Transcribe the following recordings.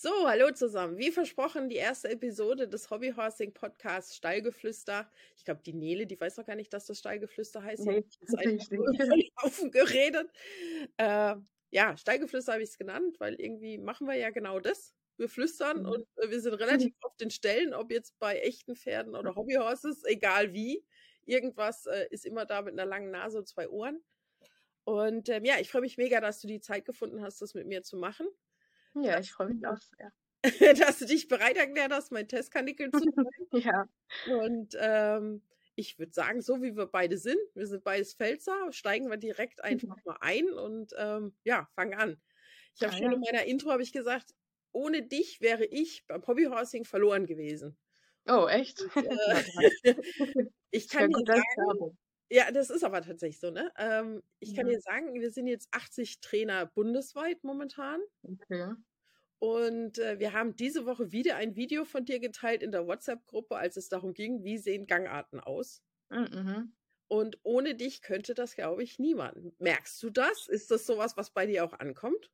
So, hallo zusammen. Wie versprochen, die erste Episode des Hobbyhorsing Podcasts Stallgeflüster. Ich glaube, die Nele, die weiß noch gar nicht, dass das Stallgeflüster heißt. Nee, das ist Haufen geredet. Äh, ja, Stallgeflüster habe ich es genannt, weil irgendwie machen wir ja genau das. Wir flüstern mhm. und äh, wir sind relativ mhm. oft in Stellen, ob jetzt bei echten Pferden oder Hobbyhorses, egal wie. Irgendwas äh, ist immer da mit einer langen Nase und zwei Ohren. Und ähm, ja, ich freue mich mega, dass du die Zeit gefunden hast, das mit mir zu machen. Ja, ich freue mich auch sehr. dass du dich bereit erklärt hast, mein Testkanickel zu machen. ja. Und ähm, ich würde sagen, so wie wir beide sind, wir sind beides Pfälzer, steigen wir direkt einfach mhm. mal ein und ähm, ja, fangen an. Ich habe ah, schon ja. in meiner Intro habe ich gesagt, ohne dich wäre ich beim Hobbyhorsing verloren gewesen. Oh, echt? Und, äh, ich kann dir sagen, ja, das ist aber tatsächlich so, ne? Ähm, ich kann dir sagen, wir sind jetzt 80 Trainer bundesweit momentan. Okay. Und äh, wir haben diese Woche wieder ein Video von dir geteilt in der WhatsApp-Gruppe, als es darum ging, wie sehen Gangarten aus. Mhm. Und ohne dich könnte das, glaube ich, niemand. Merkst du das? Ist das sowas, was bei dir auch ankommt?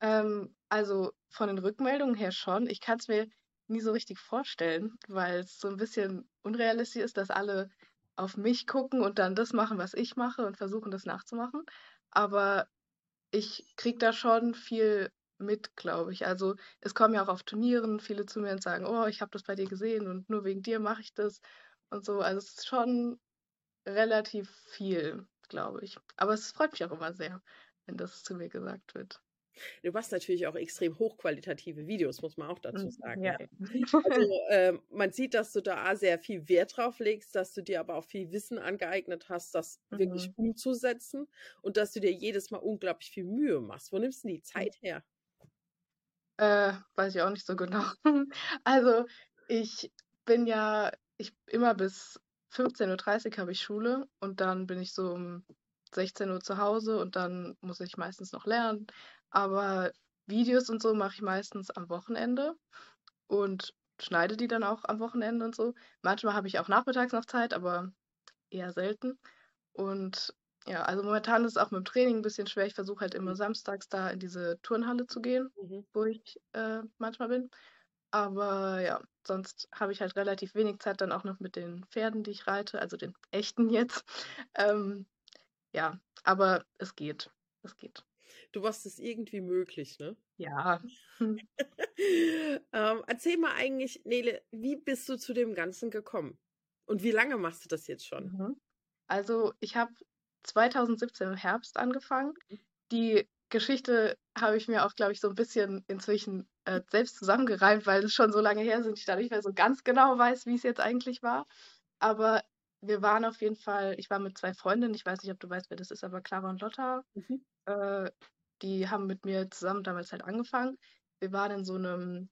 Ähm, also von den Rückmeldungen her schon. Ich kann es mir nie so richtig vorstellen, weil es so ein bisschen unrealistisch ist, dass alle auf mich gucken und dann das machen, was ich mache und versuchen, das nachzumachen. Aber ich kriege da schon viel mit, glaube ich. Also es kommen ja auch auf Turnieren viele zu mir und sagen, oh, ich habe das bei dir gesehen und nur wegen dir mache ich das und so. Also es ist schon relativ viel, glaube ich. Aber es freut mich auch immer sehr, wenn das zu mir gesagt wird. Du machst natürlich auch extrem hochqualitative Videos, muss man auch dazu hm, sagen. Ja. Also äh, man sieht, dass du da sehr viel Wert drauf legst, dass du dir aber auch viel Wissen angeeignet hast, das mhm. wirklich umzusetzen und dass du dir jedes Mal unglaublich viel Mühe machst. Wo nimmst du die Zeit her? Äh, weiß ich auch nicht so genau. Also ich bin ja, ich immer bis 15.30 Uhr habe ich Schule und dann bin ich so um 16 Uhr zu Hause und dann muss ich meistens noch lernen. Aber Videos und so mache ich meistens am Wochenende und schneide die dann auch am Wochenende und so. Manchmal habe ich auch nachmittags noch Zeit, aber eher selten. Und ja, also momentan ist es auch mit dem Training ein bisschen schwer. Ich versuche halt immer mhm. samstags da in diese Turnhalle zu gehen, mhm. wo ich äh, manchmal bin. Aber ja, sonst habe ich halt relativ wenig Zeit dann auch noch mit den Pferden, die ich reite, also den echten jetzt. Ähm, ja, aber es geht. Es geht. Du machst es irgendwie möglich, ne? Ja. ähm, erzähl mal eigentlich, Nele, wie bist du zu dem Ganzen gekommen? Und wie lange machst du das jetzt schon? Mhm. Also, ich habe 2017 im Herbst angefangen. Mhm. Die Geschichte habe ich mir auch, glaube ich, so ein bisschen inzwischen äh, selbst zusammengereimt, weil es schon so lange her sind, ich da nicht mehr so ganz genau weiß, wie es jetzt eigentlich war. Aber wir waren auf jeden Fall, ich war mit zwei Freundinnen, ich weiß nicht, ob du weißt, wer das ist, aber Clara und Lotta. Mhm. Äh, die haben mit mir zusammen damals halt angefangen. Wir waren in so einem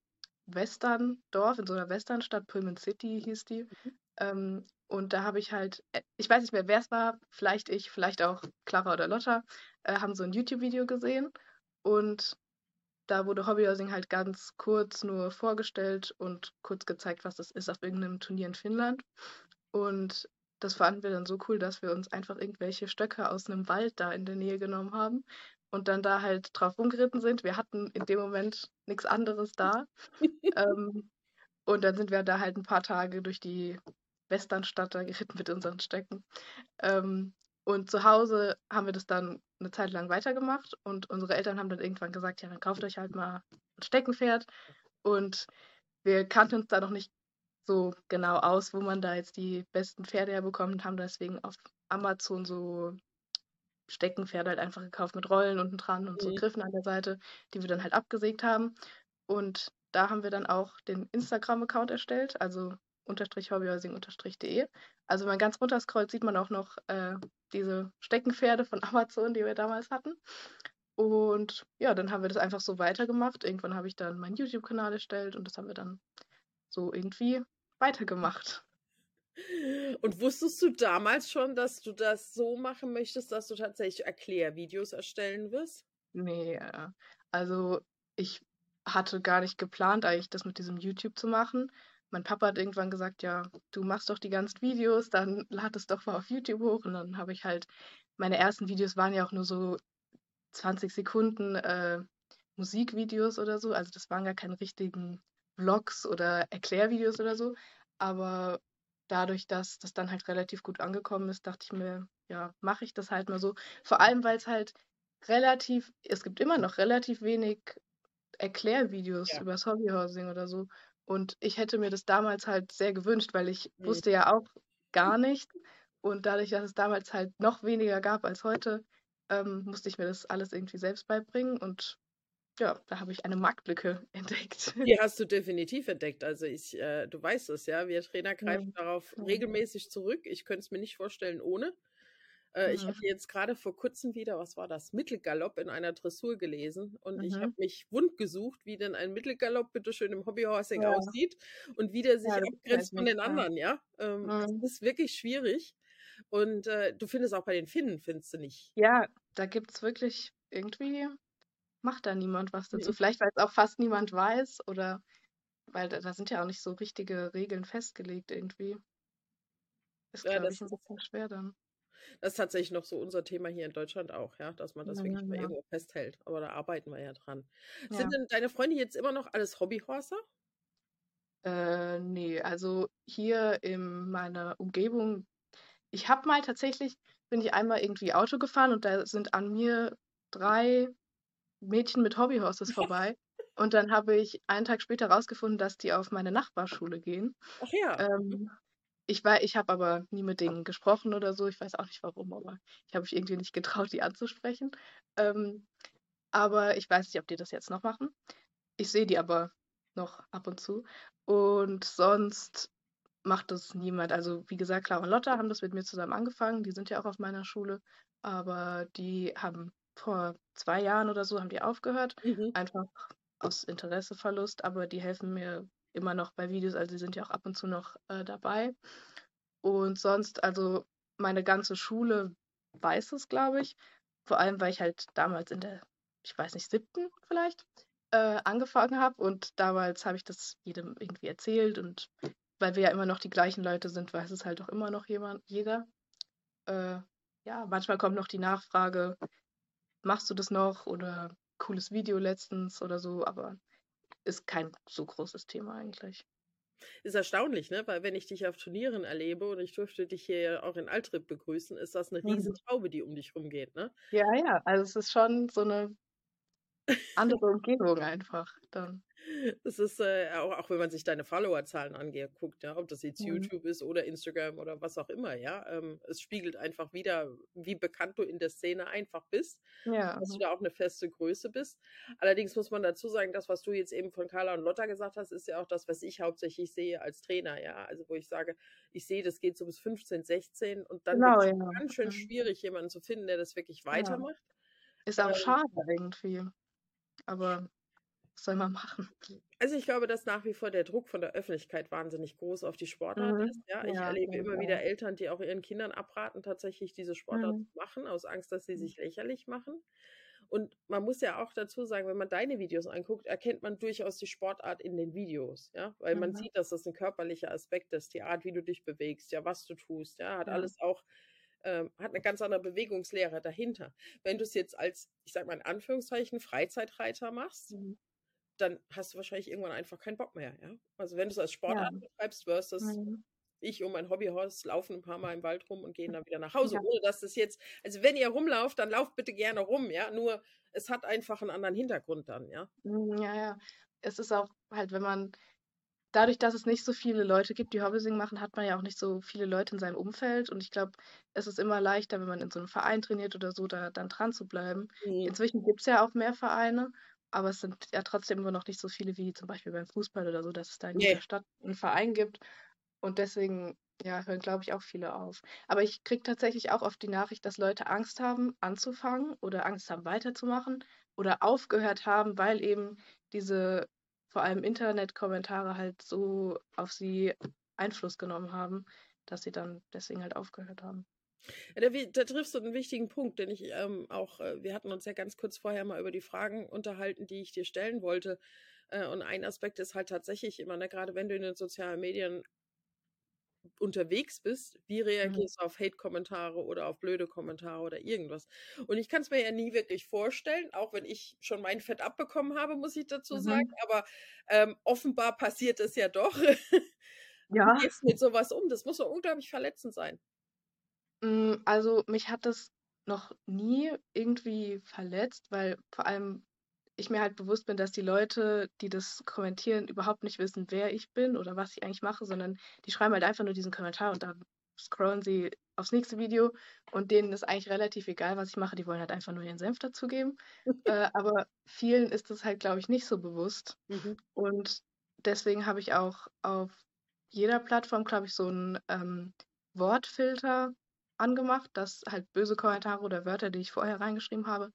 Western-Dorf, in so einer Westernstadt, Pullman City hieß die. Mhm. Ähm, und da habe ich halt, äh, ich weiß nicht mehr, wer es war, vielleicht ich, vielleicht auch Clara oder Lotta, äh, haben so ein YouTube-Video gesehen. Und da wurde Hobbyhousing halt ganz kurz nur vorgestellt und kurz gezeigt, was das ist auf irgendeinem Turnier in Finnland. Und das fanden wir dann so cool, dass wir uns einfach irgendwelche Stöcke aus einem Wald da in der Nähe genommen haben und dann da halt drauf rumgeritten sind. Wir hatten in dem Moment nichts anderes da. ähm, und dann sind wir da halt ein paar Tage durch die Westernstadt da geritten mit unseren Stöcken. Ähm, und zu Hause haben wir das dann eine Zeit lang weitergemacht und unsere Eltern haben dann irgendwann gesagt, ja, dann kauft euch halt mal ein Steckenpferd. Und wir kannten uns da noch nicht so genau aus, wo man da jetzt die besten Pferde herbekommt und haben deswegen auf Amazon so Steckenpferde halt einfach gekauft mit Rollen unten dran und so mhm. Griffen an der Seite, die wir dann halt abgesägt haben. Und da haben wir dann auch den Instagram-Account erstellt, also unterstrich hobbyhousing unterstrich.de. Also wenn man ganz runter scrollt, sieht man auch noch äh, diese Steckenpferde von Amazon, die wir damals hatten. Und ja, dann haben wir das einfach so weitergemacht. Irgendwann habe ich dann meinen YouTube-Kanal erstellt und das haben wir dann so irgendwie weitergemacht. Und wusstest du damals schon, dass du das so machen möchtest, dass du tatsächlich Erklärvideos erstellen wirst? Nee, also ich hatte gar nicht geplant, eigentlich das mit diesem YouTube zu machen. Mein Papa hat irgendwann gesagt, ja, du machst doch die ganzen Videos, dann lad es doch mal auf YouTube hoch. Und dann habe ich halt, meine ersten Videos waren ja auch nur so 20 Sekunden äh, Musikvideos oder so. Also das waren gar keine richtigen Vlogs oder Erklärvideos oder so. Aber dadurch, dass das dann halt relativ gut angekommen ist, dachte ich mir, ja, mache ich das halt mal so. Vor allem, weil es halt relativ, es gibt immer noch relativ wenig Erklärvideos Ja. über das Hobbyhousing oder so. Und ich hätte mir das damals halt sehr gewünscht, weil ich Mhm. wusste ja auch gar nicht. Und dadurch, dass es damals halt noch weniger gab als heute, ähm, musste ich mir das alles irgendwie selbst beibringen. Und ja, da habe ich eine Marktlücke entdeckt. Die hast du definitiv entdeckt. Also ich, äh, du weißt es, ja. Wir Trainer greifen Mhm. darauf Mhm. regelmäßig zurück. Ich könnte es mir nicht vorstellen ohne. Äh, ich Mhm. habe jetzt gerade vor kurzem wieder, was war das, Mittelgalopp in einer Dressur gelesen und ich habe Mhm. mich wund gesucht, wie denn ein Mittelgalopp bitteschön im Hobbyhorsing Ja. aussieht und wie der sich Ja, abgrenzt von den ja. anderen, ja. Ähm, das Mhm. ist wirklich schwierig. Und äh, du findest auch bei den Finnen, findest du nicht. Ja, da gibt es wirklich irgendwie, macht da niemand was dazu. Mhm. Vielleicht, weil es auch fast niemand weiß oder weil da, da sind ja auch nicht so richtige Regeln festgelegt irgendwie. Ist, Ja, das ich, ein bisschen schwer dann. das ist tatsächlich noch so unser Thema hier in Deutschland auch, ja, dass man das Ja, wirklich mal ja. irgendwo festhält. Aber da arbeiten wir ja dran. Ja. Sind denn deine Freunde jetzt immer noch alles Hobbyhorser? Äh, nee, also hier in meiner Umgebung, ich habe mal tatsächlich, bin ich einmal irgendwie Auto gefahren und da sind an mir drei Mädchen mit Hobbyhorses vorbei. Und dann habe ich einen Tag später rausgefunden, dass die auf meine Nachbarschule gehen. Ach ja. Mhm. Ähm, ich wei ich habe aber nie mit denen gesprochen oder so. Ich weiß auch nicht warum, aber ich habe mich irgendwie nicht getraut, die anzusprechen. Ähm, aber ich weiß nicht, ob die das jetzt noch machen. Ich sehe die aber noch ab und zu. Und sonst macht das niemand. Also wie gesagt, Clara und Lotta haben das mit mir zusammen angefangen. Die sind ja auch auf meiner Schule. Aber die haben vor zwei Jahren oder so haben die aufgehört. Mhm. Einfach aus Interesseverlust. Aber die helfen mir immer noch bei Videos. Also die sind ja auch ab und zu noch äh, dabei. Und sonst, also meine ganze Schule weiß es, glaube ich. Vor allem, weil ich halt damals in der, ich weiß nicht, siebten vielleicht äh, angefangen habe. Und damals habe ich das jedem irgendwie erzählt. Und weil wir ja immer noch die gleichen Leute sind, weiß es halt auch immer noch jemand, jeder. Äh, ja, manchmal kommt noch die Nachfrage, machst du das noch? Oder cooles Video letztens oder so, aber ist kein so großes Thema eigentlich. Ist erstaunlich, ne? Weil wenn ich dich auf Turnieren erlebe und ich durfte dich hier ja auch in Altrip begrüßen, ist das eine Mhm. Riesentraube, die um dich rumgeht, ne? Ja, ja, also es ist schon so eine andere Umgebung einfach dann. Es ist äh, auch, auch wenn man sich deine Followerzahlen anguckt, ja, ob das jetzt Mhm. YouTube ist oder Instagram oder was auch immer, ja, ähm, es spiegelt einfach wieder, wie bekannt du in der Szene einfach bist, Ja, dass du da auch eine feste Größe bist. Allerdings muss man dazu sagen, das, was du jetzt eben von Carla und Lotta gesagt hast, ist ja auch das, was ich hauptsächlich sehe als Trainer, ja, also wo ich sage, ich sehe, das geht so bis 15, 16 und dann Genau, wird es ja. ganz schön Mhm. schwierig, jemanden zu finden, der das wirklich Ja. weitermacht. Ist auch Ähm, schade irgendwie. Aber was soll man machen? Also ich glaube, dass nach wie vor der Druck von der Öffentlichkeit wahnsinnig groß auf die Sportart Mhm. ist. Ja, ich Ja, erlebe jeden immer wieder. Eltern, die auch ihren Kindern abraten, tatsächlich diese Sportart Mhm. zu machen, aus Angst, dass sie Mhm. sich lächerlich machen. Und man muss ja auch dazu sagen, wenn man deine Videos anguckt, erkennt man durchaus die Sportart in den Videos, ja, weil man Mhm. sieht, dass das ein körperlicher Aspekt ist, die Art, wie du dich bewegst, ja, was du tust, ja, hat alles auch ähm, hat eine ganz andere Bewegungslehre dahinter. Wenn du es jetzt als, ich sag mal in Anführungszeichen, Freizeitreiter machst, Mhm. Dann hast du wahrscheinlich irgendwann einfach keinen Bock mehr, ja. Also wenn du es als Ja. Sportart betreibst versus Mhm. ich und mein Hobbyhorse laufen ein paar Mal im Wald rum und gehen dann wieder nach Hause, Ja. ohne dass das jetzt, also wenn ihr rumlauft, dann lauft bitte gerne rum, ja. Nur es hat einfach einen anderen Hintergrund dann, ja. Mhm, Ja, ja. Es ist auch halt, wenn man dadurch, dass es nicht so viele Leute gibt, die Hobbysing machen, hat man ja auch nicht so viele Leute in seinem Umfeld. Und ich glaube, es ist immer leichter, wenn man in so einem Verein trainiert oder so, da dann dran zu bleiben. Mhm. Inzwischen gibt es ja auch mehr Vereine, aber es sind ja trotzdem immer noch nicht so viele wie zum Beispiel beim Fußball oder so, dass es da in jeder Nee. Stadt einen Verein gibt. Und deswegen, ja, hören, glaube ich, auch viele auf. Aber ich kriege tatsächlich auch oft die Nachricht, dass Leute Angst haben, anzufangen oder Angst haben, weiterzumachen oder aufgehört haben, weil eben diese vor allem Internetkommentare halt so auf sie Einfluss genommen haben, dass sie dann deswegen halt aufgehört haben. Ja, da, da triffst du einen wichtigen Punkt, denn ich ähm, auch, äh, wir hatten uns ja ganz kurz vorher mal über die Fragen unterhalten, die ich dir stellen wollte. Äh, und ein Aspekt ist halt tatsächlich immer, ne, gerade wenn du in den sozialen Medien unterwegs bist, wie Mhm. reagierst du auf Hate-Kommentare oder auf blöde Kommentare oder irgendwas? Und ich kann es mir ja nie wirklich vorstellen, auch wenn ich schon mein Fett abbekommen habe, muss ich dazu sagen. Mhm. Aber ähm, offenbar passiert es ja doch. Wie Ja. gehst du mit sowas um? Das muss doch unglaublich verletzend sein. Hm, also, mich hat das noch nie irgendwie verletzt, weil vor allem ich mir halt bewusst bin, dass die Leute, die das kommentieren, überhaupt nicht wissen, wer ich bin oder was ich eigentlich mache, sondern die schreiben halt einfach nur diesen Kommentar und dann scrollen sie aufs nächste Video und denen ist eigentlich relativ egal, was ich mache. Die wollen halt einfach nur ihren Senf dazugeben. Äh, aber vielen ist das halt, glaube ich, nicht so bewusst. Mhm. Und deswegen habe ich auch auf jeder Plattform, glaube ich, so 'n, ähm, Wortfilter angemacht, dass halt böse Kommentare oder Wörter, die ich vorher reingeschrieben habe,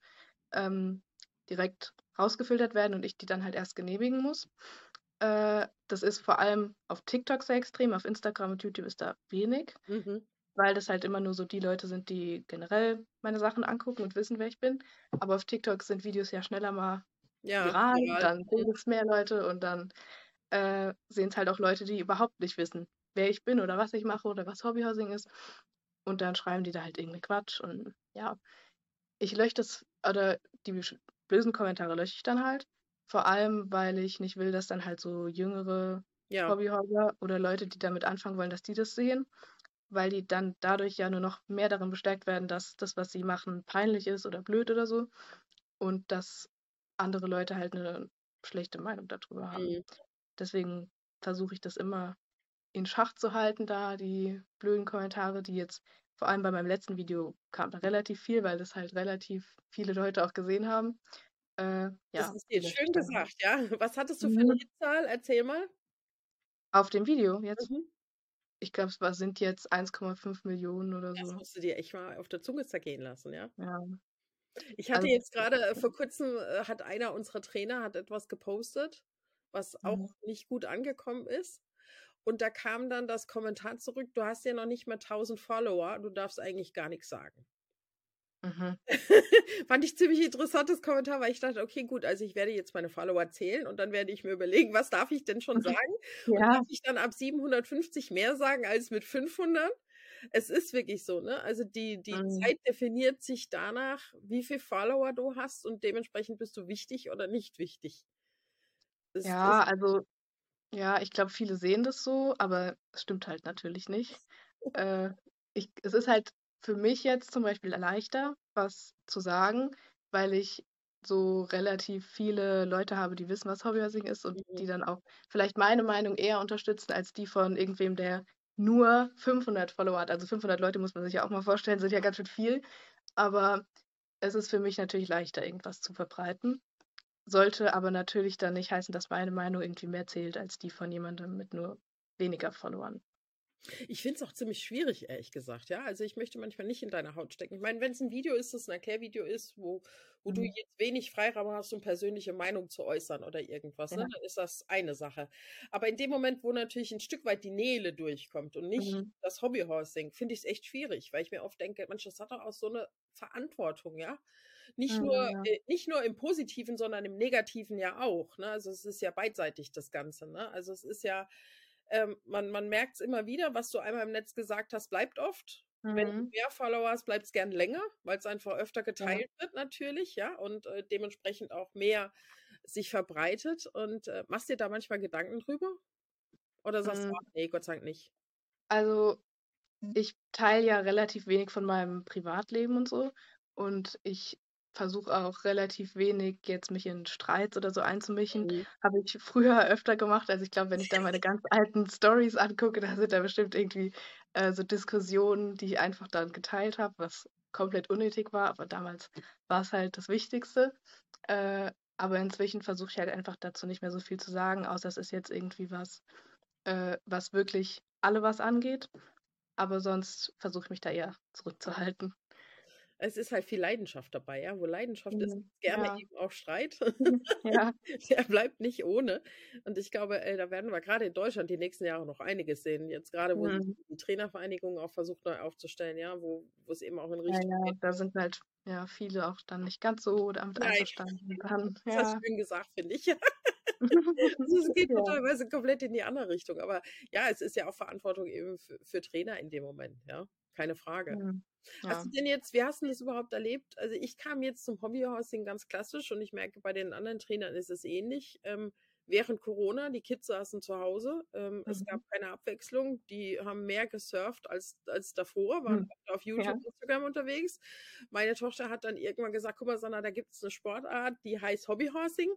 ähm, direkt rausgefiltert werden und ich die dann halt erst genehmigen muss. Äh, das ist vor allem auf TikTok sehr extrem, auf Instagram und YouTube ist da wenig, Mhm. weil das halt immer nur so die Leute sind, die generell meine Sachen angucken und wissen, wer ich bin. Aber auf TikTok sind Videos ja schneller mal Ja, viral, viral. dann sehen es mehr Leute und dann, äh, sehen's halt auch Leute, die überhaupt nicht wissen, wer ich bin oder was ich mache oder was Hobbyhousing ist. Und dann schreiben die da halt irgend 'ne Quatsch und ja. Ich lösche das oder die bösen Kommentare lösche ich dann halt, vor allem, weil ich nicht will, dass dann halt so jüngere Ja. Hobbyhouser oder Leute, die damit anfangen wollen, dass die das sehen, weil die dann dadurch ja nur noch mehr darin bestärkt werden, dass das, was sie machen, peinlich ist oder blöd oder so und dass andere Leute halt 'ne schlechte Meinung da drüber haben. Mhm. Deswegen versuche ich das immer in Schach zu halten da, die blöden Kommentare, die jetzt vor allem bei meinem letzten Video kam da relativ viel, weil das halt relativ viele Leute auch gesehen haben. Äh, Das ja, ist jetzt lösche schön gesagt, ja. Was hattest du für 'ne Mhm. Hitzahl? Erzähl mal. Auf dem Video jetzt? Mhm. Ich glaube, es war sind jetzt 1,5 Millionen oder Das so. musst du dir echt mal auf der Zunge zergehen lassen, ja? Ja. Ich hatte Also jetzt grade äh, vor Kurzem, äh, hat einer unserer Trainer hat etwas gepostet, was auch Mhm. nicht gut angekommen ist. Und da kam dann das Kommentar zurück: „Du hast ja noch nicht mal 1.000 Follower, du darfst eigentlich gar nix sagen.“ Mhm. Fand ich ziemlich interessantes Kommentar, weil ich dachte: „Okay, gut, also ich werde jetzt meine Follower zählen und dann werde ich mir überlegen, was darf ich denn schon sagen? Und Ja. darf ich dann ab 750 mehr sagen als mit 500?“ Es ist wirklich so, ne? Also die die Mhm. Zeit definiert sich danach, wie viel Follower du hast und dementsprechend bist du wichtig oder nicht wichtig. Das Ja, also ja, ich glaube, viele sehen das so, aber es stimmt halt natürlich nicht. Äh, ich es ist halt für mich jetzt zum Beispiel leichter, was zu sagen, weil ich so relativ viele Leute habe, die wissen, was Hobbyhousing ist und Mhm. die dann auch vielleicht meine Meinung eher unterstützen als die von irgendwem, der nur 500 Follower hat. Also 500 Leute muss man sich ja auch mal vorstellen, sind ja ganz schön viel. Aber es ist für mich natürlich leichter, irgendwas zu verbreiten. Sollte aber natürlich dann nicht heißen, dass meine Meinung irgendwie mehr zählt als die von jemandem mit nur weniger Followern. Ich finde es auch ziemlich schwierig, ehrlich gesagt, ja. Also, ich möchte manchmal nicht in deiner Haut stecken. Ich meine, wenn's 'n Video ist, das 'n Erklärvideo ist, wo wo du Mhm. jetzt wenig Freiraum hast, um persönliche Meinung zu äußern oder irgendwas, ne, Ja. dann ist das eine Sache. Aber in dem Moment, wo natürlich 'n Stück weit die Nele durchkommt und nicht Mhm. das Hobbyhousing, finde ich's echt schwierig, weil ich mir oft denke: „Mensch, das hat doch auch so 'ne Verantwortung, ja?“ Nicht Mhm, nur ja. äh, nicht nur im Positiven, sondern im Negativen ja auch, ne? Also, es ist ja beidseitig das Ganze, ne? Also, es ist ja ähm, man man merkt's immer wieder, was du einmal im Netz gesagt hast, bleibt oft. Wenn du Mhm. mehr Follower hast, bleibt's gern länger, weil's einfach öfter Ja. geteilt wird natürlich, ja, und, äh, dementsprechend auch mehr sich verbreitet. Und, äh, machst dir da manchmal Gedanken drüber? Oder sagst du: Mhm. „Ach ne, Gott sei Dank nicht?“ Also, ich teile ja relativ wenig von meinem Privatleben und so. Und ich versuche auch relativ wenig jetzt mich in Streits oder so einzumischen. Mhm. Habe ich früher öfter gemacht. Also, ich glaube, wenn ich da meine ganz alten Stories angucke, da sind da bestimmt irgendwie, äh, so Diskussionen, die ich einfach dann geteilt habe, was komplett unnötig war, aber damals war's halt das Wichtigste. Äh, aber inzwischen versuche ich halt einfach dazu nicht mehr so viel zu sagen, außer es ist jetzt irgendwie was, äh, was wirklich alle was angeht. Aber sonst versuche ich mich da eher zurückzuhalten. Es ist halt viel Leidenschaft dabei, ja. Wo Leidenschaft ist, Mhm. gerne Ja. eben auch Streit. Ja. Der bleibt nicht ohne. Und ich glaube, äh, da werden wir gerade in Deutschland die nächsten Jahre noch einiges sehen. Jetzt gerade, wo Mhm. die Trainervereinigung auch versucht, neu aufzustellen, ja, wo wo es eben auch in Ja, Richtung ja, geht da sind halt, ja, viele auch dann nicht ganz so damit Nein. einverstanden. Dann, Das hast ja. du schön gesagt, finde ich. Also, es geht Ja. teilweise komplett in die andere Richtung. Aber ja, es ist ja auch Verantwortung eben für für Trainer in dem Moment, ja, keine Frage. Mhm. Hast Ja. du denn jetzt wie hast 'n das überhaupt erlebt? Also, ich kam jetzt zum Hobbyhorsing ganz klassisch und ich merke, bei den anderen Trainern ist es ähnlich. Ähm, während Corona, die Kids saßen zu Hause, ähm, es Mhm. gab keine Abwechslung. Die haben mehr gesurft als als davor, waren Mhm. auf Ja. YouTube, Instagram unterwegs. Meine Tochter hat dann irgendwann gesagt: „Guck mal, Sanna, da gibt's 'ne Sportart, die heißt Hobbyhorsing.“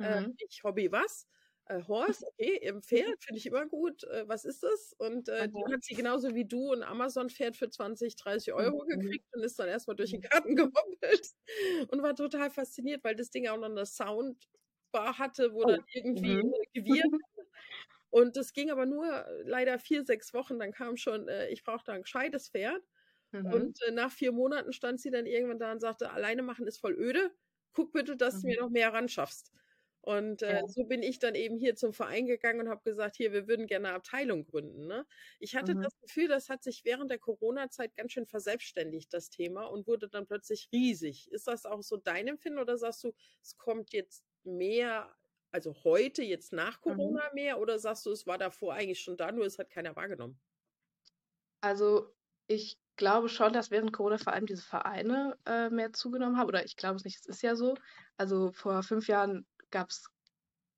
Äh, Mhm. ich: „Hobby was?“ Äh, Horse, okay, eben Pferd, finde ich immer gut. Äh, was ist das? Und, äh, Mhm. dann hat sie genauso wie du 'n Amazon-Pferd für 20, 30 Mhm. € gekriegt und ist dann erst mal durch den Garten gehoppelt und war total fasziniert, weil das Ding auch noch 'ne Soundbar hatte, wo Oh. dann irgendwie, Mhm. äh, gewirrt. Und das ging aber nur äh, leider 4, 6 Wochen. Dann kam schon, äh, ich brauche da 'n gescheites Pferd. Mhm. Und, äh, nach 4 Monaten stand sie dann irgendwann da und sagte: „Alleine machen ist voll öde. Guck bitte, dass du mir Mhm. noch mehr ranschaffst.“ Und, äh, Ja. so bin ich dann eben hier zum Verein gegangen und habe gesagt: „Hier, wir würden gerne 'ne Abteilung gründen“, ne? Ich hatte Mhm. das Gefühl, das hat sich während der Corona-Zeit ganz schön verselbstständigt, das Thema, und wurde dann plötzlich riesig. Ist das auch so dein Empfinden oder sagst du, es kommt jetzt mehr also heute, jetzt nach Mhm. Corona mehr oder sagst du, es war davor eigentlich schon da, nur es hat keiner wahrgenommen? Also, ich glaube schon, dass während Corona vor allem diese Vereine, äh, mehr zugenommen haben oder ich glaube es nicht, es ist ja so. Also, vor 5 Jahren gab's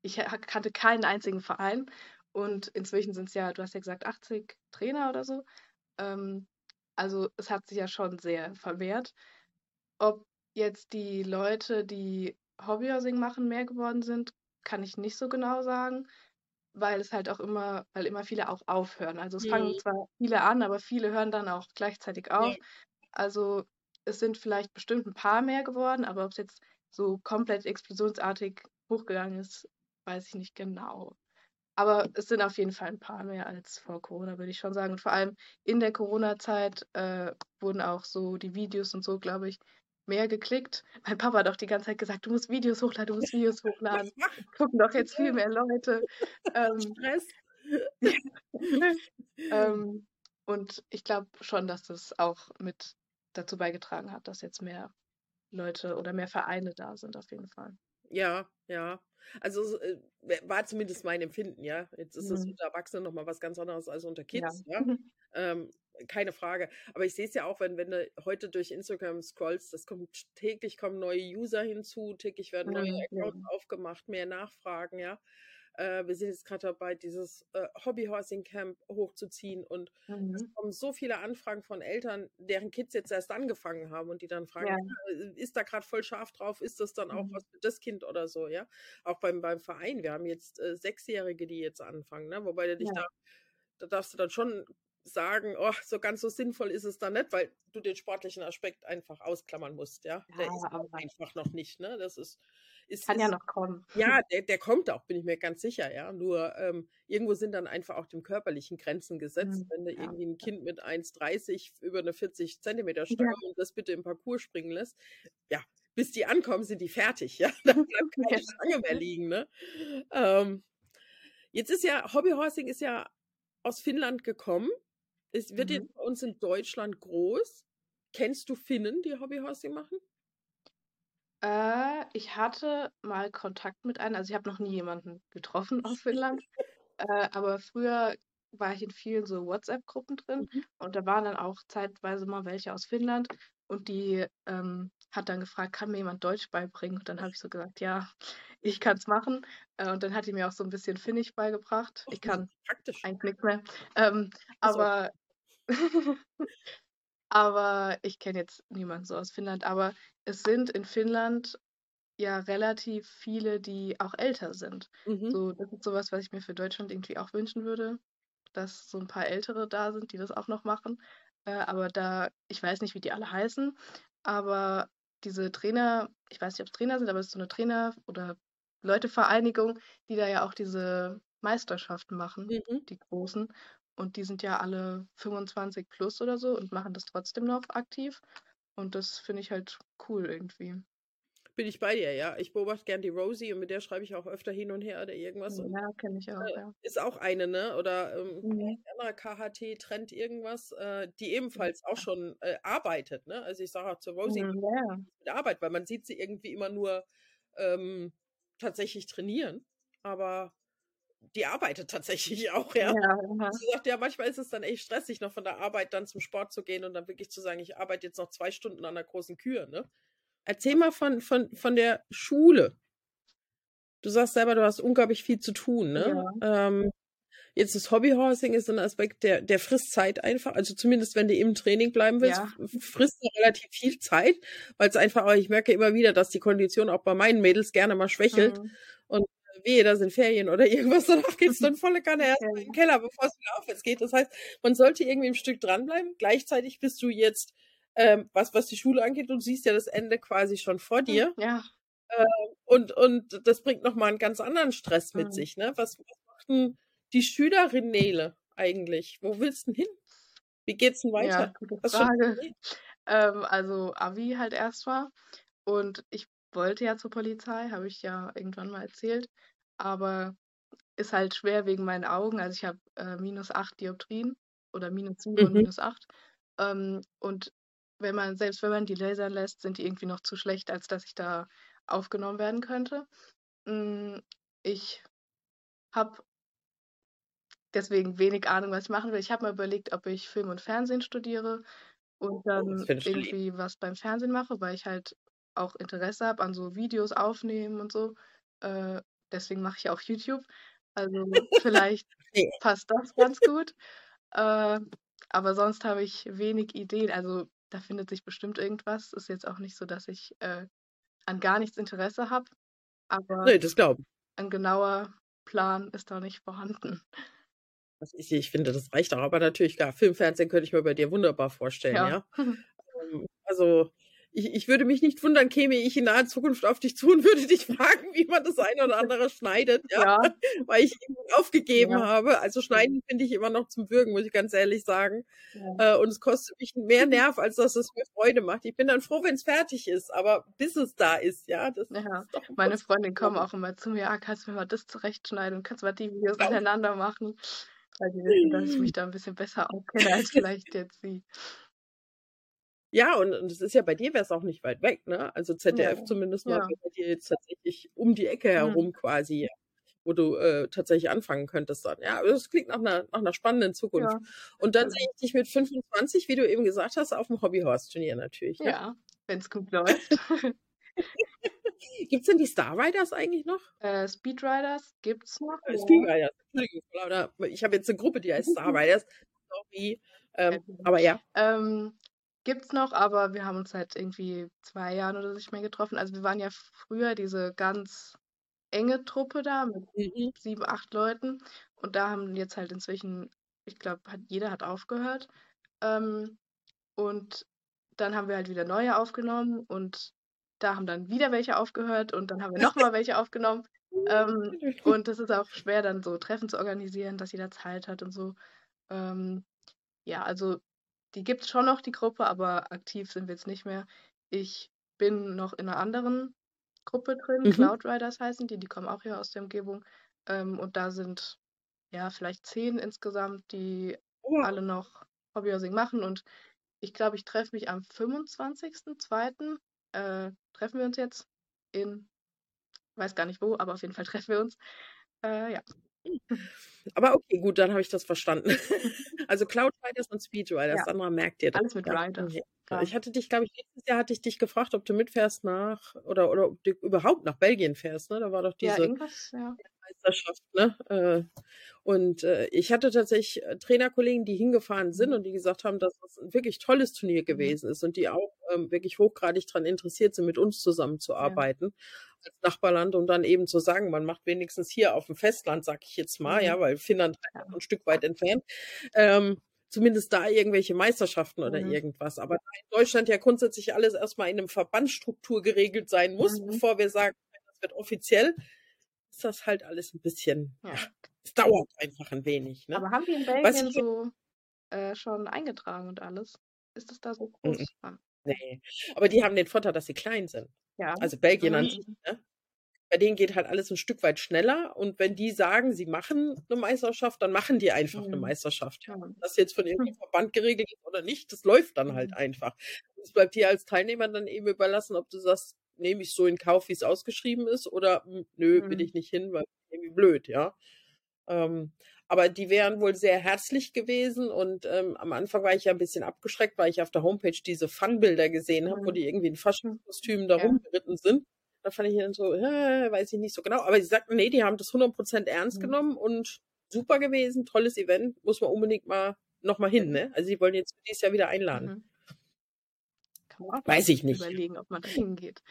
ich kannte keinen einzigen Verein und inzwischen sind's ja du hast ja gesagt, 80 Trainer oder so. Ähm, also, es hat sich ja schon sehr vermehrt. Ob jetzt die Leute, die Hobbyhorsing machen, mehr geworden sind, kann ich nicht so genau sagen, weil es halt auch immer weil immer viele auch aufhören. Also, es fangen Mhm. zwar viele an, aber viele hören dann auch gleichzeitig auf. Ja. Also, es sind vielleicht bestimmt 'n paar mehr geworden, aber ob's jetzt so komplett explosionsartig hochgegangen ist, weiß ich nicht genau. Aber es sind auf jeden Fall 'n paar mehr als vor Corona, würde ich schon sagen. Und vor allem in der Corona-Zeit, äh, wurden auch so die Videos und so, glaube ich, mehr geklickt. Mein Papa hat auch die ganze Zeit gesagt: „Du musst Videos hochladen, du musst Videos hochladen. Gucken doch jetzt viel mehr Leute.“ Ähm, Stress. ähm, und ich glaube schon, dass das auch mit dazu beigetragen hat, dass jetzt mehr Leute oder mehr Vereine da sind auf jeden Fall. Ja, ja. Also, äh, war zumindest mein Empfinden, ja. Jetzt ist es Mhm. unter Erwachsenen noch mal was ganz anderes als unter Ja. Kids, ja. Ähm, keine Frage. Aber ich sehe es ja auch, wenn wenn du heute durch Instagram scrollst, das kommt täglich kommen neue User hinzu, täglich werden neue Mhm, ja. Accounts aufgemacht, mehr Nachfragen, ja. Äh, wir sind jetzt grad dabei, dieses, äh, Hobbyhorsing Camp hochzuziehen und es Mhm. kommen so viele Anfragen von Eltern, deren Kids jetzt erst angefangen haben und die dann fragen: Ja. „Ja, äh, ist da grad voll scharf drauf? Ist das dann auch Mhm. was für das Kind oder so“, ja? Auch beim beim Verein. Wir haben jetzt, äh, Sechsjährige, die jetzt anfangen, ne? Wobei du dich Ja. da da darfst du dann schon sagen: „Oh, so ganz so sinnvoll ist es dann nicht“, weil du den sportlichen Aspekt einfach ausklammern musst, ja? Der Ja, ist da aber einfach noch nicht, ne? Das ist ist kann ja noch kommen. ja, der der kommt auch, bin ich mir ganz sicher, ja. Nur, ähm, irgendwo sind dann einfach auch dem körperlichen Grenzen gesetzt. Mhm, Wenn du ja, irgendwie 'n ja. Kind mit 1,30 über 'ne 40 Zentimeter Ja. Stange und das bitte im Parcours springen lässt, ja, bis die ankommen, sind die fertig, ja? Da bleibt Ja. keine Stange mehr liegen, ne? Ähm, jetzt ist ja Hobbyhorsing ist ja aus Finnland gekommen. Es wird Mhm. jetzt bei uns in Deutschland groß. Kennst du Finnen, die Hobbyhorsing machen? Äh, ich hatte mal Kontakt mit einer also, ich habe noch nie jemanden getroffen aus Finnland, äh, aber früher war ich in vielen so WhatsApp-Gruppen drin Mhm. und da waren dann auch zeitweise mal welche aus Finnland und die, ähm, hat dann gefragt: „Kann mir jemand Deutsch beibringen?“ Und dann habe ich so gesagt: „Ja, ich kann's machen.“ Äh, und dann hat die mir auch so 'n bisschen Finnisch beigebracht. Och, Ich kann praktisch. eigentlich nix mehr. Ähm, so. aber aber ich kenne jetzt niemanden so aus Finnland. Aber es sind in Finnland ja relativ viele, die auch älter sind. Mhm. So, das ist so was, ich mir für Deutschland irgendwie auch wünschen würde, dass so 'n paar Ältere da sind, die das auch noch machen. Äh, aber da ich weiß nicht, wie die alle heißen, aber diese Trainer ich weiß nicht, ob's Trainer sind, aber es ist so 'ne Trainer oder Leute-Vereinigung, die da ja auch diese Meisterschaften machen, Mhm. die großen. Und die sind ja alle 25 plus oder so und machen das trotzdem noch aktiv. Und das finde ich halt cool irgendwie. Bin ich bei dir, ja. Ich beobachte gern die Rosie und mit der schreibe ich auch öfter hin und her oder irgendwas. Ja, kenne ich auch, äh, ja. ist auch eine, ne? Oder ähm, Mhm. anderer KHT trennt irgendwas, äh, die ebenfalls auch schon äh, arbeitet, ne? Also ich sage auch zur Rosie Mhm, ja. mit Arbeit, weil man sieht sie irgendwie immer nur ähm, tatsächlich trainieren, aber die arbeitet tatsächlich auch, ja. Ja, aha. Sie sagt, ja, manchmal ist es dann echt stressig, noch von der Arbeit dann zum Sport zu gehen und dann wirklich zu sagen, ich arbeite jetzt noch zwei Stunden an der großen Kür, ne? Erzähl mal von, von, von der Schule. Du sagst selber, du hast unglaublich viel zu tun, ne? Ähm, jetzt das Hobbyhorsing ist ein Aspekt, der, der frisst Zeit einfach. Also zumindest, wenn du im Training bleiben willst, Ja. frisst relativ viel Zeit, weil es einfach, ich merke immer wieder, dass die Kondition auch bei meinen Mädels gerne mal schwächelt. Mhm. Und wehe, da sind Ferien oder irgendwas, danach geht's dann volle Kanne erst Ja. in den Keller, bevor es wieder aufwärts geht. Das heißt, man sollte irgendwie im Stück dranbleiben. Gleichzeitig bist du jetzt, ähm, was, was die Schule angeht, du siehst ja das Ende quasi schon vor dir. Ja. Und, und das bringt nochmal einen ganz anderen Stress mit Mhm. sich, ne? Was, was macht denn die Schülerin Nele eigentlich? Wo willst du denn hin? Wie geht's denn Ja, weiter? gute du schon Frage. Ähm, also Abi halt erst mal. Und ich wollte ja zur Polizei, habe ich ja irgendwann mal erzählt. Aber ist halt schwer wegen meinen Augen. Also ich habe äh, minus 8 Dioptrien oder minus 7 und Mhm. minus 8. Ähm, und wenn man, selbst wenn man die lasern lässt, sind die irgendwie noch zu schlecht, als dass ich da aufgenommen werden könnte. Mm, Ich habe deswegen wenig Ahnung, was ich machen will. Ich habe mir überlegt, ob ich Film und Fernsehen studiere und Oh, dann irgendwie was beim Fernsehen mache, weil ich halt auch Interesse habe an so Videos aufnehmen und so. Äh, deswegen mache ich auch YouTube. Also vielleicht passt das ganz gut. Äh, aber sonst habe ich wenig Ideen. Also da findet sich bestimmt irgendwas. Ist jetzt auch nicht so, dass ich äh, an gar nichts Interesse habe. Aber Nee, das glaube ich. ein genauer Plan ist da nicht vorhanden. Ich, ich finde, das reicht auch. Aber natürlich, klar, Film, Fernsehen könnte ich mir bei dir wunderbar vorstellen, ja. Ja. Ähm, Also, ich, ich würde mich nicht wundern, käme ich in naher Zukunft auf dich zu und würde dich fragen, wie man das eine oder andere schneidet, ja, Ja. weil ich aufgegeben Ja. habe. Also schneiden finde ich immer noch zum Würgen, muss ich ganz ehrlich sagen. Ja. Äh, und es kostet mich mehr Nerv, als dass es mir Freude macht. Ich bin dann froh, wenn es fertig ist, aber bis es da ist, ja, das ist doch ein Meine Freundinnen kommen auch immer zu mir, ah, kannst du mir mal das zurechtschneiden und kannst du mal die Videos hintereinander machen, weil die wissen, dass ich mich da ein bisschen besser auskenne als vielleicht jetzt sie. Ja, und, und es ist ja bei dir wäre es auch nicht weit weg, ne? Also ZDF Ja. zumindest mal Ja. bei dir jetzt tatsächlich um die Ecke Mhm. herum quasi, wo du äh, tatsächlich anfangen könntest dann. Ja, das klingt nach einer, nach einer spannenden Zukunft. Ja. Und dann sehe ich dich mit 25, wie du eben gesagt hast, auf dem Hobbyhorse-Turnier natürlich. Ne? Ja, wenn es gut läuft. Gibt es denn die Star Riders eigentlich noch? äh, Speedriders gibt's noch. Äh. Speed Riders, Entschuldigung. Ich habe jetzt eine Gruppe, die heißt Star Riders. Sorry. Ähm, aber ja. Ähm, gibt's noch, aber wir haben uns seit irgendwie zwei Jahren oder so nicht mehr getroffen. Also wir waren ja früher diese ganz enge Truppe da mit Mhm. sieben, acht Leuten. Und da haben jetzt halt inzwischen, ich glaube, hat, jeder hat aufgehört. Ähm, und dann haben wir halt wieder neue aufgenommen und da haben dann wieder welche aufgehört und dann haben wir nochmal welche aufgenommen. Ähm, und das ist auch schwer, dann so Treffen zu organisieren, dass jeder Zeit hat und so. Ähm, ja, also die gibt es schon noch, die Gruppe, aber aktiv sind wir jetzt nicht mehr. Ich bin noch in einer anderen Gruppe drin, Mhm. Cloud Riders heißen die, die kommen auch hier aus der Umgebung. Ähm, und da sind ja vielleicht zehn insgesamt, die Oh, alle noch Hobbyhousing machen. Und ich glaube, ich treffe mich am 25.02. Äh, treffen wir uns jetzt in, weiß gar nicht wo, aber auf jeden Fall treffen wir uns. Äh, ja. Aber okay, gut, dann habe ich das verstanden. Also Cloud Riders und Speed Riders, Ja. das andere merkt ihr. das. Alles mit Ja, Riders. Ja. Ich hatte dich, glaube ich, letztes Jahr hatte ich dich gefragt, ob du mitfährst nach oder oder ob du überhaupt nach Belgien fährst, ne? Da war doch Ja, diese irgendwas, ja. Meisterschaft, ne? Äh, Und äh, ich hatte tatsächlich äh, Trainerkollegen, die hingefahren sind Mhm. und die gesagt haben, dass das ein wirklich tolles Turnier gewesen ist und die auch ähm, wirklich hochgradig daran interessiert sind, mit uns zusammenzuarbeiten als Nachbarland und dann eben zu sagen, man macht wenigstens hier auf dem Festland, sag ich jetzt mal, Mhm. ja, weil Finnland ein Stück weit entfernt, ähm, zumindest da irgendwelche Meisterschaften oder Mhm. irgendwas. Aber da in Deutschland ja grundsätzlich alles erstmal in einem Verbandsstruktur geregelt sein muss, Mhm. bevor wir sagen, das wird offiziell, ist das halt alles ein bisschen, Ja. es dauert einfach ein wenig. Ne? Aber haben die in Belgien so äh, schon eingetragen und alles? Ist das da so groß? Ah. Ne, aber die haben den Vorteil, dass sie klein sind. Ja. Also Belgien an Mhm. sich, ne? Bei denen geht halt alles 'n Stück weit schneller und wenn die sagen, sie machen 'ne Meisterschaft, dann machen die einfach 'ne Mhm. Meisterschaft, ja. Das jetzt von irgendeinem Verband geregelt ist oder nicht, das läuft dann halt Mhm. einfach. Es bleibt dir als Teilnehmer dann eben überlassen, ob du sagst: „Nehme ich so in Kauf, wie's ausgeschrieben ist“ oder: „Hm, nö, will Mhm. ich nicht hin, weil irgendwie blöd“, ja. Ähm, aber die wären wohl sehr herzlich gewesen und, ähm, am Anfang war ich ja 'n bisschen abgeschreckt, weil ich auf der Homepage diese Fun-Bilder gesehen habe, wo Mhm. die irgendwie in Faschingskostümen da Ja. rumgeritten sind. Da fand ich dann so: „Hä, weiß ich nicht so genau.“ Aber sie sagten, ne, die haben das 100% ernst Mhm. genommen und super gewesen, tolles Event, muss man unbedingt mal noch mal hin, ne? Also, sie wollen jetzt dieses Jahr wieder einladen. Mhm. Kann man auch Weiß ich nicht. überlegen, ob man da hingeht.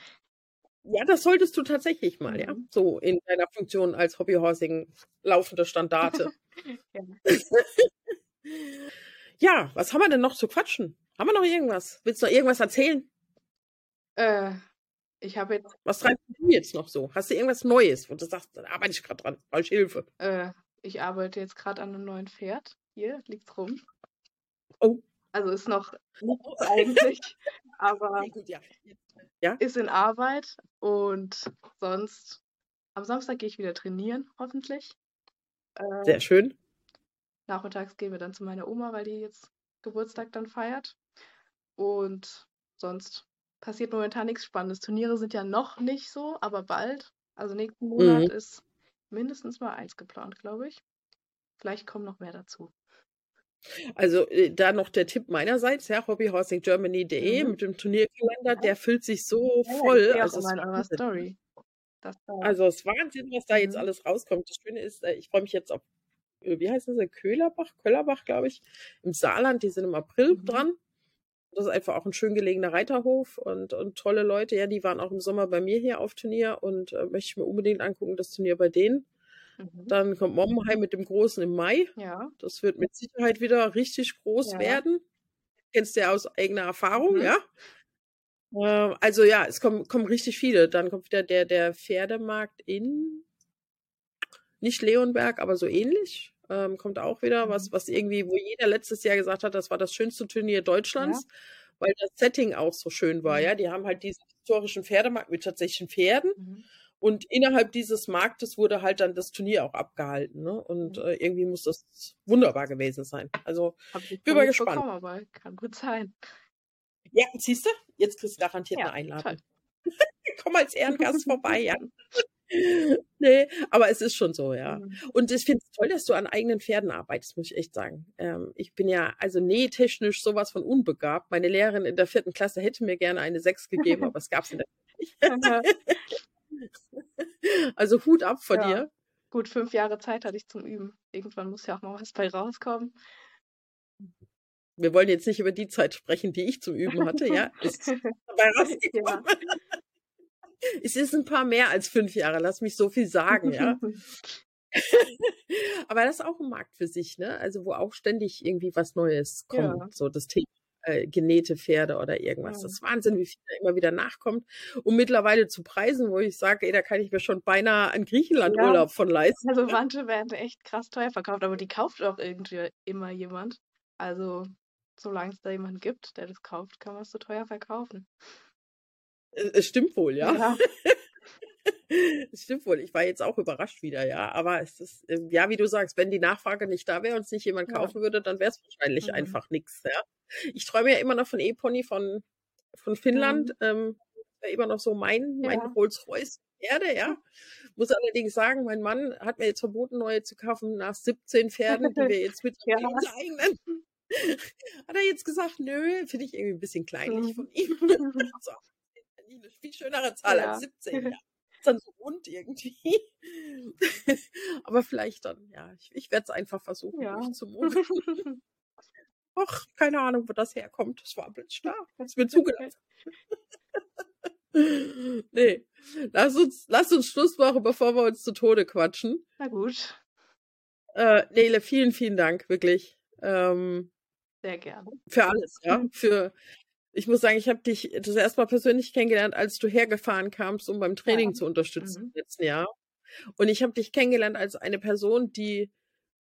Ja, das solltest du tatsächlich mal, ja, Mhm. so in deiner Funktion als Hobbyhorsing laufende Standarte. Ja. Ja, was haben wir denn noch zu quatschen? Haben wir noch irgendwas? Willst du noch irgendwas erzählen? Äh, ich habe jetzt Was treibst du jetzt noch so? Hast du irgendwas Neues, wo du sagst: „Da arbeite ich grad dran, brauche ich Hilfe?“ äh, ich arbeite jetzt grad an 'nem neuen Pferd. Hier liegt's rum. Oh. Also, ist noch nichts eigentlich, aber gut, ja. Ja? ist in Arbeit und sonst am Samstag gehe ich wieder trainieren, hoffentlich. Äh, Sehr schön. nachmittags gehen wir dann zu meiner Oma, weil die jetzt Geburtstag dann feiert. Und sonst passiert momentan nix Spannendes. Turniere sind ja noch nicht so, aber bald. Also, nächsten Monat Mhm. ist mindestens mal eins geplant, glaube ich. Vielleicht kommen noch mehr dazu. Also, äh, da noch der Tipp meinerseits, ja, hobbyhorsinggermany.de Mhm. mit dem Turnierkalender, der füllt sich so Ja, voll. Also, es eurer Wahnsinn? Story, dass da Also, es ist Wahnsinn, was da jetzt Mhm. alles rauskommt. Das Schöne ist, äh, ich freue mich jetzt auf äh, wie heißen sie? Köhlerbach Köllerbach, glaube ich, im Saarland. Die sind im April Mhm. dran. Das ist einfach auch 'n schön gelegener Reiterhof und und tolle Leute. Ja, die waren auch im Sommer bei mir hier auf Turnier und, äh, möchte ich mir unbedingt angucken, das Turnier bei denen. Mhm. Dann kommt Mommenheim mit dem Großen im Mai. Ja. Das wird mit Sicherheit wieder richtig groß Ja. werden. Kennst du ja aus eigener Erfahrung, Mhm. ja? Ähm, also, ja, es kommen kommen richtig viele. Dann kommt wieder der der Pferdemarkt in nicht Leonberg, aber so ähnlich. Ähm, kommt auch wieder, was Mhm. was irgendwie wo jeder letztes Jahr gesagt hat, das war das schönste Turnier Ja. Deutschlands, weil das Setting auch so schön war, Mhm. ja? Die haben halt diesen historischen Pferdemarkt mit tatsächlichen Pferden Mhm. Und innerhalb dieses Marktes wurde halt dann das Turnier auch abgehalten, ne? Und, Mhm. äh, irgendwie muss das wunderbar gewesen sein. Also, ich bin mal gespannt. bekommen, aber kann gut sein. Ja, siehst du? Jetzt kriegst du garantiert Ja, 'ne Einladung. Komm als Ehrengast vorbei, ja? Ne, aber es ist schon so, ja. Mhm. Und ich finde es toll, dass du an eigenen Pferden arbeitest, muss ich echt sagen. Ähm, ich bin ja also nähtechnisch so was von unbegabt. Meine Lehrerin in der 4. Klasse hätte mir gerne eine 6 gegeben, aber es gab's in der nicht. Also, Hut ab vor Ja. dir. Gut, 5 Jahre Zeit hatte ich zum Üben. Irgendwann muss ja auch mal was bei rauskommen. Wir wollen jetzt nicht über die Zeit sprechen, die ich zum Üben hatte, ja? Es ist dabei Ja. rausgekommen. Es ist 'n paar mehr als 5 Jahre, lass mich so viel sagen, ja? Aber das ist auch 'n Markt für sich, ne? Also, wo auch ständig irgendwie was Neues Ja. kommt, so das Thema, äh, genähte Pferde oder irgendwas. Das Mhm. ist Wahnsinn, wie viel da immer wieder nachkommt. Und mittlerweile zu Preisen, wo ich sage: „Ey, da kann ich mir schon beinahe einen Ja. Griechenlandurlaub von leisten“, Also, ne? manche werden echt krass teuer verkauft, aber die kauft auch irgendwie immer jemand. Also, solang's da jemanden gibt, der das kauft, kann man's so teuer verkaufen. Äh, es stimmt wohl, ja? Ja. Es stimmt wohl. Ich war jetzt auch überrascht wieder, ja. Aber es ist, ähm, ja, wie du sagst, wenn die Nachfrage nicht da wäre und es nicht jemand Ja. kaufen würde, dann wäre es wahrscheinlich Mhm. einfach nix, ja. Ich träume ja immer noch von E-Pony von von Finnland. Mhm. Ähm, wäre immer noch so mein mein Ja. Rolls-Royce Pferde, ja. Muss allerdings sagen, mein Mann hat mir jetzt verboten, neue zu kaufen nach 17 Pferden, die wir jetzt Ja. mittlerweile unsere eigenen hat er jetzt gesagt: „Nö, finde ich irgendwie 'n bisschen kleinlich von Mhm. ihm.“ So, nie 'ne viel schönere Zahl Ja. als 17, ja. Dann so rund irgendwie. Aber vielleicht dann, ja, ich ich werde es einfach versuchen Ja. durchzumogeln. Ach, keine Ahnung, wo das herkommt. Das war da. Ist mir zugelassen. Ne, lass uns lass uns Schluss machen, bevor wir uns zu Tode quatschen. Na gut. Äh, Nele, vielen, vielen Dank, wirklich, ähm Sehr gerne. für alles, ja. Für ich muss sagen, ich habe dich das erste Mal persönlich kennengelernt, als du hergefahren kamst, um beim Ja. Training zu unterstützen Mhm. im letzten Jahr. Und ich habe dich kennengelernt als eine Person, die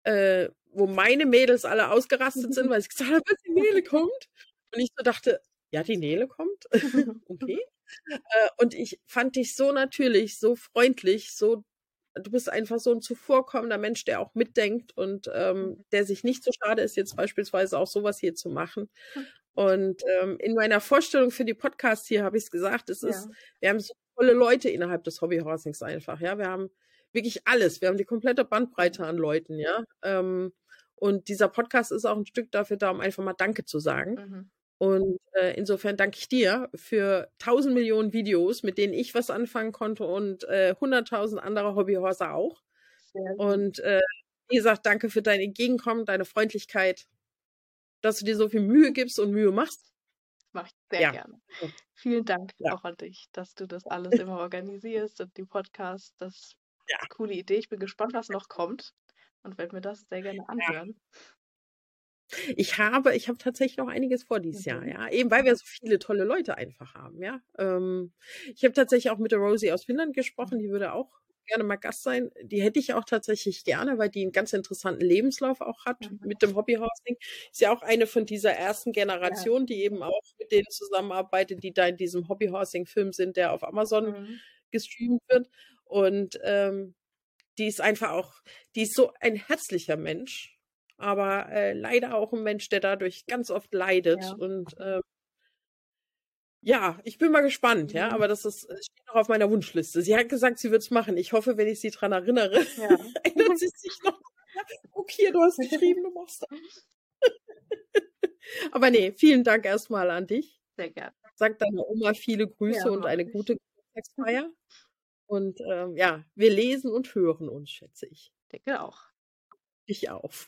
äh, wo meine Mädels alle ausgerastet sind, weil sie gesagt haben: „Was, die Nele kommt?“ Und ich so dachte: ja, die Nele kommt. okay. Äh, und ich fand dich so natürlich, so freundlich, so du bist einfach so ein zuvorkommender Mensch, der auch mitdenkt und ähm, mhm. der sich nicht so schade ist, jetzt beispielsweise auch sowas hier zu machen. Und ähm, in meiner Vorstellung für die Podcasts hier habe ich es gesagt, es ja. ist, wir haben so tolle Leute innerhalb des Hobbyhorsings einfach, ja. Wir haben wirklich alles. Wir haben die komplette Bandbreite an Leuten, ja. Ähm, und dieser Podcast ist auch ein Stück dafür da, um einfach mal Danke zu sagen. Mhm. Und äh, insofern danke ich dir für tausend Millionen Videos, mit denen ich was anfangen konnte und äh, hunderttausend äh, andere Hobbyhorser auch. Und äh, wie gesagt, danke für dein Entgegenkommen, deine Freundlichkeit, dass du dir so viel Mühe gibst und Mühe machst. Mache ich sehr ja. gerne. Vielen Dank ja. auch an dich, dass du das alles immer organisierst und die Podcasts. Das ist ja. eine coole Idee. Ich bin gespannt, was noch kommt und werde mir das sehr gerne anhören. Ich habe ich habe tatsächlich noch einiges vor dieses Jahr, mhm. ja. Eben weil wir so viele tolle Leute einfach haben, ja. Ähm, ich habe tatsächlich auch mit der Rosie aus Finnland gesprochen, die würde auch gerne mal Gast sein. Die hätte ich auch tatsächlich gerne, weil die einen ganz interessanten Lebenslauf auch hat mhm. mit dem Hobbyhousing. Ist ja auch eine von dieser ersten Generation, ja. die eben auch mit denen zusammenarbeitet, die da in diesem Hobbyhousing-Film sind, der auf Amazon mhm. gestreamt wird. Und ähm, die ist einfach auch, die ist so ein herzlicher Mensch aber äh, leider auch ein Mensch, der dadurch ganz oft leidet. Ja. Und äh, ja, ich bin mal gespannt, ja, mhm. aber das ist, steht noch auf meiner Wunschliste. Sie hat gesagt, sie wird es machen. Ich hoffe, wenn ich sie daran erinnere, ja. erinnert sie sich noch. Okay, du hast geschrieben, du machst das. aber nee, vielen Dank erstmal an dich. Sehr gerne. Sag deiner Oma viele Grüße ja, und eine gute Geburtstagsfeier. Und ähm, ja, wir lesen und hören uns, schätze ich. Denke auch ich auf.